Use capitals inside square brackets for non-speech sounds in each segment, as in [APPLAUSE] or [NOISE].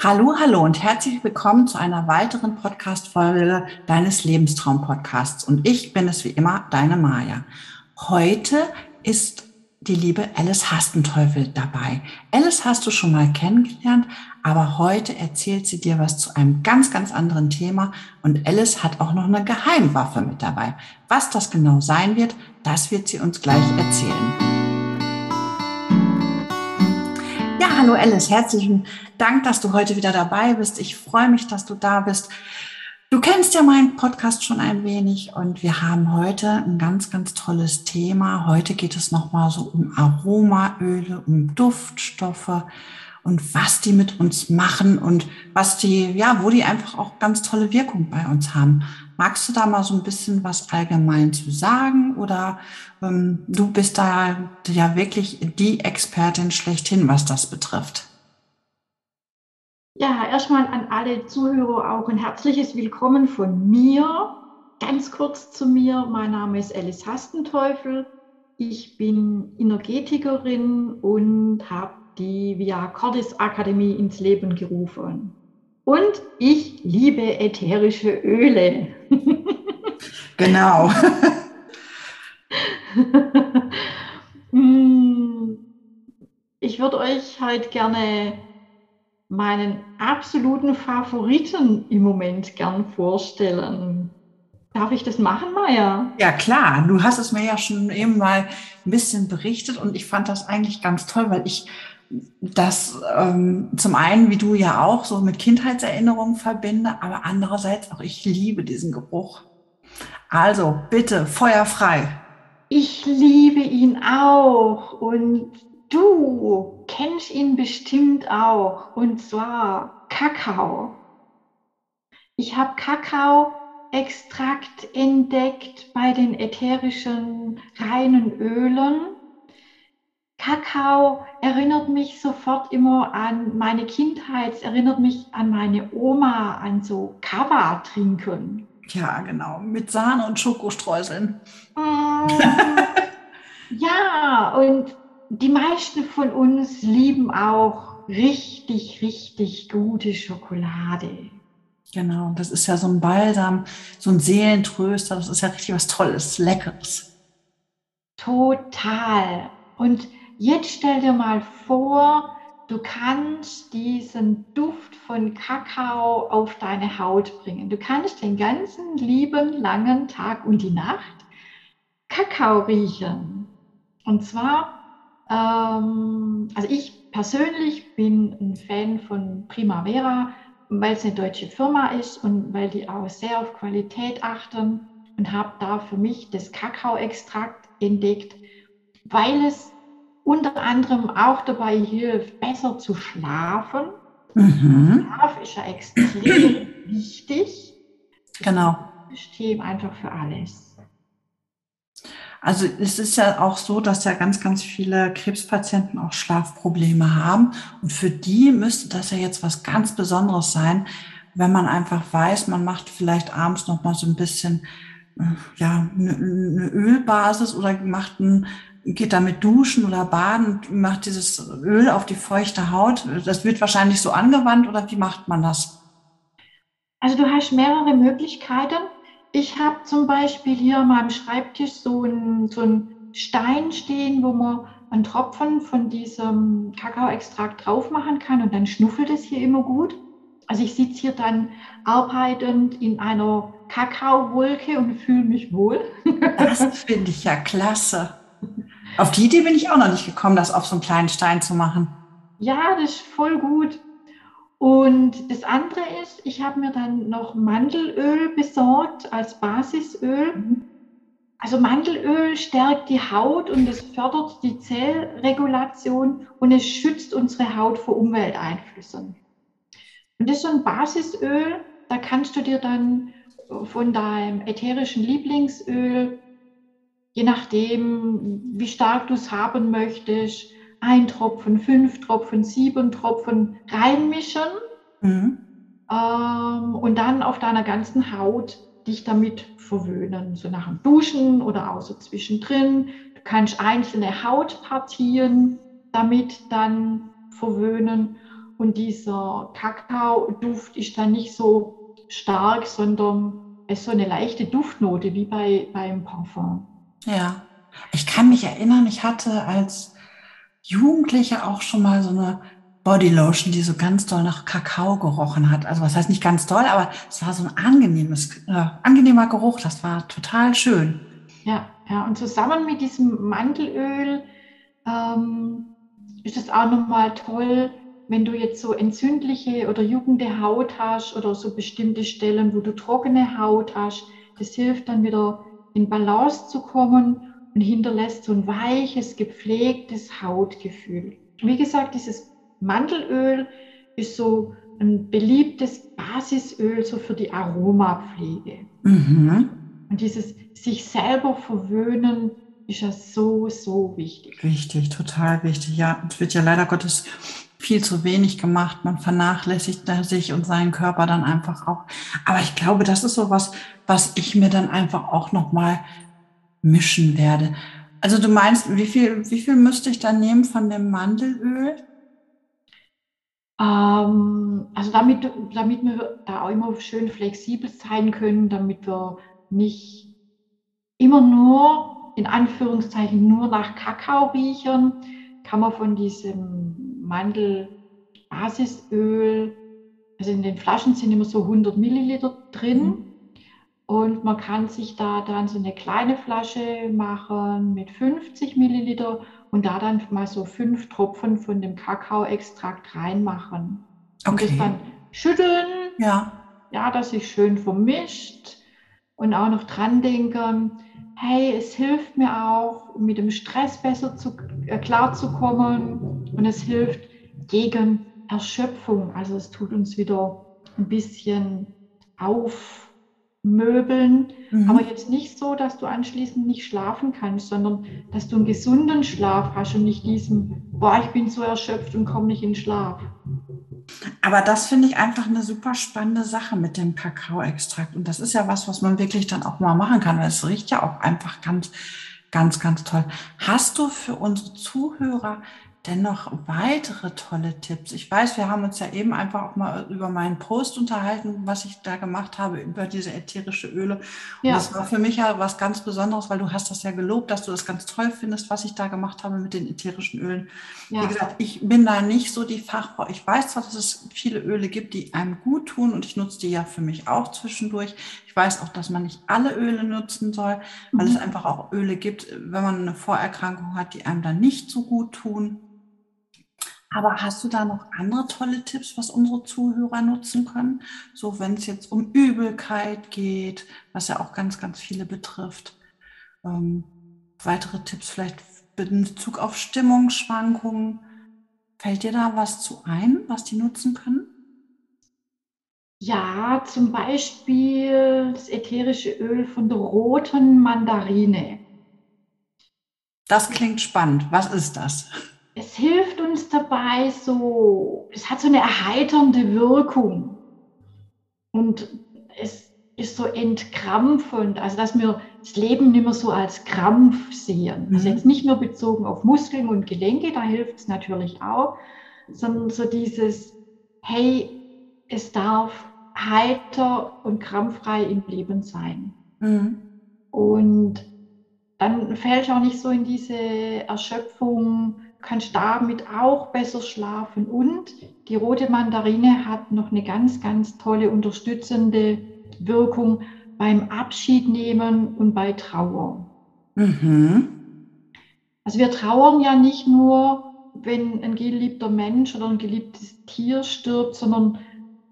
Hallo, hallo und herzlich willkommen zu einer weiteren Podcast-Folge deines Lebenstraum-Podcasts. Und ich bin es wie immer, deine Maja. Heute ist die liebe Alice Hastenteufel dabei. Alice hast du schon mal kennengelernt, aber heute erzählt sie dir was zu einem ganz, ganz anderen Thema. Und Alice hat auch noch eine Geheimwaffe mit dabei. Was das genau sein wird, das wird sie uns gleich erzählen. Hallo herzlichen Dank, dass du heute wieder dabei bist. Ich freue mich, dass du da bist. Du kennst ja meinen Podcast schon ein wenig und wir haben heute ein ganz, ganz tolles Thema. Heute geht es nochmal so um Aromaöle, um Duftstoffe und was die mit uns machen und was die, ja, wo die einfach auch ganz tolle Wirkung bei uns haben. Magst du da mal so ein bisschen was allgemein zu sagen oder ähm, du bist da ja wirklich die Expertin schlechthin, was das betrifft? Ja, erstmal an alle Zuhörer auch ein herzliches Willkommen von mir. Ganz kurz zu mir. Mein Name ist Alice Hastenteufel. Ich bin Energetikerin und habe die Via Cordis Akademie ins Leben gerufen. Und ich liebe ätherische Öle. [LAUGHS] genau. [LAUGHS] Hm, ich würde euch halt gerne meinen absoluten Favoriten im Moment gern vorstellen. Darf ich das machen, Maya? Ja, klar. Du hast es mir ja schon eben mal ein bisschen berichtet und ich fand das eigentlich ganz toll, weil ich das ähm, zum einen, wie du ja auch, so mit Kindheitserinnerungen verbinde, aber andererseits auch, ich liebe diesen Geruch. Also bitte, feuerfrei. Ich liebe ihn auch und du kennst ihn bestimmt auch und zwar Kakao. Ich habe Kakao-Extrakt entdeckt bei den ätherischen reinen Ölen Kakao erinnert mich sofort immer an meine Kindheit, es erinnert mich an meine Oma, an so Kava trinken. Ja, genau, mit Sahne und Schokostreuseln. Mm, [LAUGHS] ja, und die meisten von uns lieben auch richtig, richtig gute Schokolade. Genau, das ist ja so ein Balsam, so ein Seelentröster, das ist ja richtig was Tolles, Leckeres. Total. Und Jetzt stell dir mal vor, du kannst diesen Duft von Kakao auf deine Haut bringen. Du kannst den ganzen lieben langen Tag und die Nacht Kakao riechen. Und zwar, ähm, also ich persönlich bin ein Fan von Primavera, weil es eine deutsche Firma ist und weil die auch sehr auf Qualität achten und habe da für mich das Kakaoextrakt entdeckt, weil es unter anderem auch dabei hilft, besser zu schlafen. Mhm. Schlaf ist ja extrem [CLEARS THROAT] wichtig. Genau. System einfach für alles. Also es ist ja auch so, dass ja ganz, ganz viele Krebspatienten auch Schlafprobleme haben. Und für die müsste das ja jetzt was ganz Besonderes sein, wenn man einfach weiß, man macht vielleicht abends noch mal so ein bisschen äh, ja, eine, eine Ölbasis oder macht ein geht damit duschen oder baden und macht dieses Öl auf die feuchte Haut. Das wird wahrscheinlich so angewandt oder wie macht man das? Also du hast mehrere Möglichkeiten. Ich habe zum Beispiel hier an meinem Schreibtisch so einen so Stein stehen, wo man einen Tropfen von diesem Kakaoextrakt drauf machen kann und dann schnuffelt es hier immer gut. Also ich sitze hier dann arbeitend in einer Kakaowolke und fühle mich wohl. Das [LAUGHS] finde ich ja klasse. Auf die Idee bin ich auch noch nicht gekommen, das auf so einen kleinen Stein zu machen. Ja, das ist voll gut. Und das andere ist, ich habe mir dann noch Mandelöl besorgt als Basisöl. Mhm. Also Mandelöl stärkt die Haut und es fördert die Zellregulation und es schützt unsere Haut vor Umwelteinflüssen. Und das ist so ein Basisöl, da kannst du dir dann von deinem ätherischen Lieblingsöl je nachdem, wie stark du es haben möchtest, ein Tropfen, fünf Tropfen, sieben Tropfen reinmischen mhm. ähm, und dann auf deiner ganzen Haut dich damit verwöhnen, so nach dem Duschen oder auch so zwischendrin. Du kannst einzelne Hautpartien damit dann verwöhnen und dieser Kakao-Duft ist dann nicht so stark, sondern es ist so eine leichte Duftnote wie bei, beim Parfum. Ja, ich kann mich erinnern, ich hatte als Jugendliche auch schon mal so eine Bodylotion, die so ganz doll nach Kakao gerochen hat. Also was heißt nicht ganz doll, aber es war so ein angenehmes, äh, angenehmer Geruch. Das war total schön. Ja, ja. Und zusammen mit diesem Mandelöl ähm, ist es auch nochmal toll, wenn du jetzt so entzündliche oder juckende Haut hast oder so bestimmte Stellen, wo du trockene Haut hast. Das hilft dann wieder in Balance zu kommen und hinterlässt so ein weiches, gepflegtes Hautgefühl. Wie gesagt, dieses Mandelöl ist so ein beliebtes Basisöl so für die Aromapflege. Mhm. Und dieses sich selber verwöhnen ist ja so, so wichtig. Wichtig, total wichtig. Ja, es wird ja leider Gottes viel zu wenig gemacht. Man vernachlässigt sich und seinen Körper dann einfach auch. Aber ich glaube, das ist so was, was ich mir dann einfach auch nochmal mischen werde. Also du meinst, wie viel, wie viel müsste ich dann nehmen von dem Mandelöl? Ähm, also damit, damit wir da auch immer schön flexibel sein können, damit wir nicht immer nur, in Anführungszeichen, nur nach Kakao riechen, kann man von diesem Mandelbasisöl, also in den Flaschen sind immer so 100 Milliliter drin. Mhm. Und man kann sich da dann so eine kleine Flasche machen mit 50 Milliliter und da dann mal so fünf Tropfen von dem Kakaoextrakt reinmachen. Okay. Und das dann schütteln, ja. ja, dass sich schön vermischt und auch noch dran denken, hey, es hilft mir auch, um mit dem Stress besser zu, äh, klarzukommen und es hilft gegen Erschöpfung. Also es tut uns wieder ein bisschen auf Möbeln, mhm. aber jetzt nicht so, dass du anschließend nicht schlafen kannst, sondern dass du einen gesunden Schlaf hast und nicht diesen, boah, ich bin so erschöpft und komme nicht in Schlaf. Aber das finde ich einfach eine super spannende Sache mit dem Kakaoextrakt. Und das ist ja was, was man wirklich dann auch mal machen kann, weil es riecht ja auch einfach ganz, ganz, ganz toll. Hast du für unsere Zuhörer dennoch weitere tolle Tipps? Ich weiß, wir haben uns ja eben einfach auch mal über meinen Post unterhalten, was ich da gemacht habe über diese ätherische Öle. Und ja. das war für mich ja was ganz Besonderes, weil du hast das ja gelobt, dass du das ganz toll findest, was ich da gemacht habe mit den ätherischen Ölen. Ja. Wie gesagt, ich bin da nicht so die Fachfrau. Ich weiß zwar, dass es viele Öle gibt, die einem gut tun und ich nutze die ja für mich auch zwischendurch. Ich weiß auch, dass man nicht alle Öle nutzen soll, weil mhm. es einfach auch Öle gibt, wenn man eine Vorerkrankung hat, die einem dann nicht so gut tun. Aber hast du da noch andere tolle Tipps, was unsere Zuhörer nutzen können? So, wenn es jetzt um Übelkeit geht, was ja auch ganz, ganz viele betrifft. Ähm, weitere Tipps vielleicht in Bezug auf Stimmungsschwankungen. Fällt dir da was zu ein, was die nutzen können? Ja, zum Beispiel das ätherische Öl von der roten Mandarine. Das klingt spannend. Was ist das? Es hilft uns dabei so, es hat so eine erheiternde Wirkung. Und es ist so entkrampfend, also dass wir das Leben nicht mehr so als Krampf sehen. Mhm. Also jetzt nicht nur bezogen auf Muskeln und Gelenke, da hilft es natürlich auch, sondern so dieses, hey, es darf heiter und krampffrei im Leben sein. Mhm. Und dann fällt auch nicht so in diese Erschöpfung, kannst damit auch besser schlafen. Und die rote Mandarine hat noch eine ganz, ganz tolle unterstützende Wirkung beim Abschied nehmen und bei Trauer. Mhm. Also wir trauern ja nicht nur, wenn ein geliebter Mensch oder ein geliebtes Tier stirbt, sondern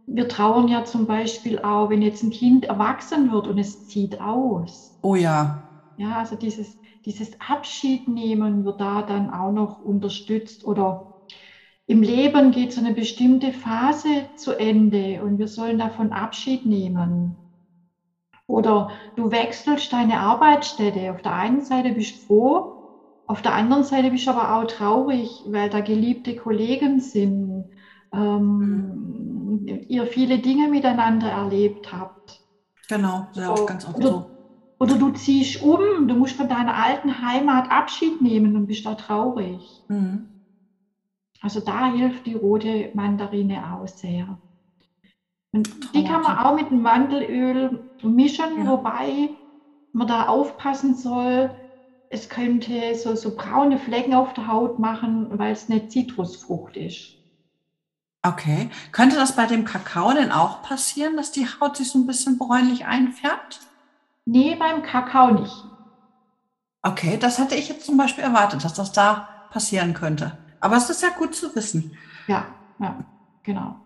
wir trauern ja zum Beispiel auch, wenn jetzt ein Kind erwachsen wird und es zieht aus. Oh ja. Ja, also dieses dieses Abschiednehmen wird da dann auch noch unterstützt oder im Leben geht so eine bestimmte Phase zu Ende und wir sollen davon Abschied nehmen. Oder du wechselst deine Arbeitsstätte. Auf der einen Seite bist du froh, auf der anderen Seite bist du aber auch traurig, weil da geliebte Kollegen sind, ähm, ihr viele Dinge miteinander erlebt habt. Genau, sehr oft ganz oft so. Oder du ziehst um, du musst von deiner alten Heimat Abschied nehmen und bist da traurig. Mhm. Also da hilft die rote Mandarine auch sehr. Und die kann man auch mit dem Mandelöl mischen, ja. wobei man da aufpassen soll. Es könnte so, so braune Flecken auf der Haut machen, weil es eine Zitrusfrucht ist. Okay. Könnte das bei dem Kakao denn auch passieren, dass die Haut sich so ein bisschen bräunlich einfärbt? Nee, beim Kakao nicht. Okay, das hätte ich jetzt zum Beispiel erwartet, dass das da passieren könnte. Aber es ist ja gut zu wissen. Ja, ja, genau.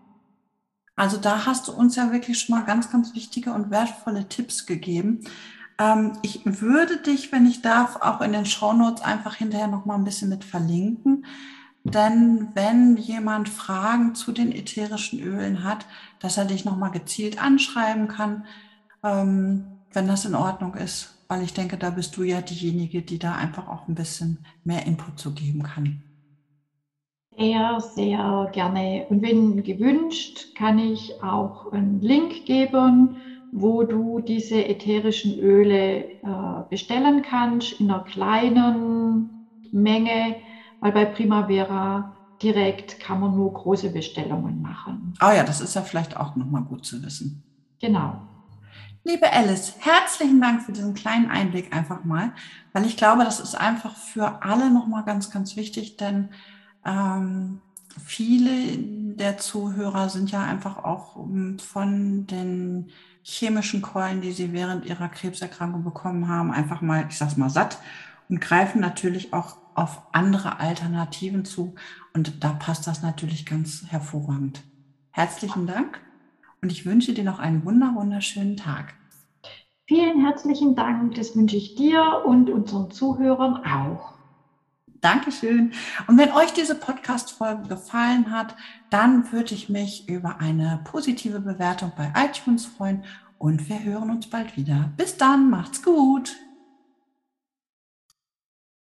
Also da hast du uns ja wirklich schon mal ganz, ganz wichtige und wertvolle Tipps gegeben. Ähm, ich würde dich, wenn ich darf, auch in den Shownotes einfach hinterher noch mal ein bisschen mit verlinken. Denn wenn jemand Fragen zu den ätherischen Ölen hat, dass er dich noch mal gezielt anschreiben kann, ähm, wenn das in Ordnung ist. Weil ich denke, da bist du ja diejenige, die da einfach auch ein bisschen mehr Input zu geben kann. Sehr, sehr gerne. Und wenn gewünscht, kann ich auch einen Link geben, wo du diese ätherischen Öle äh, bestellen kannst in einer kleinen Menge, weil bei Primavera direkt kann man nur große Bestellungen machen. Ah oh ja, das ist ja vielleicht auch nochmal gut zu wissen. Genau. Liebe Alice, herzlichen Dank für diesen kleinen Einblick einfach mal, weil ich glaube, das ist einfach für alle nochmal ganz, ganz wichtig, denn ähm, viele der Zuhörer sind ja einfach auch ähm, von den chemischen Keulen, die sie während ihrer Krebserkrankung bekommen haben, einfach mal, ich sag's mal, satt und greifen natürlich auch auf andere Alternativen zu. Und da passt das natürlich ganz hervorragend. Herzlichen Dank und ich wünsche dir noch einen wunder wunderschönen Tag. Vielen herzlichen Dank, das wünsche ich dir und unseren Zuhörern auch. Dankeschön. Und wenn euch diese Podcast-Folge gefallen hat, dann würde ich mich über eine positive Bewertung bei iTunes freuen und wir hören uns bald wieder. Bis dann, macht's gut.